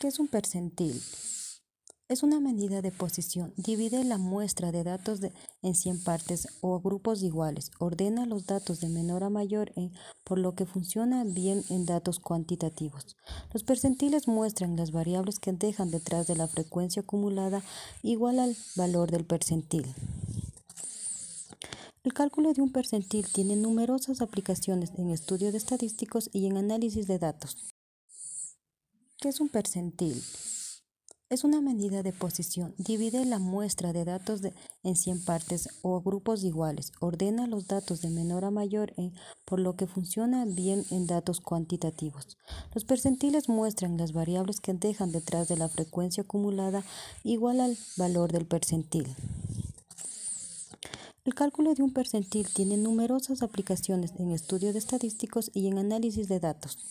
¿Qué es un percentil? Es una medida de posición. Divide la muestra de datos en 100 partes o grupos iguales. Ordena los datos de menor a mayor por lo que funciona bien en datos cuantitativos. Los percentiles muestran las variables que dejan detrás de la frecuencia acumulada igual al valor del percentil. El cálculo de un percentil tiene numerosas aplicaciones en estudios estadísticos y en análisis de datos. ¿Qué es un percentil? Es una medida de posición. Divide la muestra de datos en 100 partes o grupos iguales. Ordena los datos de menor a mayor por lo que funciona bien en datos cuantitativos. Los percentiles muestran las variables que dejan detrás de la frecuencia acumulada igual al valor del percentil. El cálculo de un percentil tiene numerosas aplicaciones en estudios estadísticos y en análisis de datos.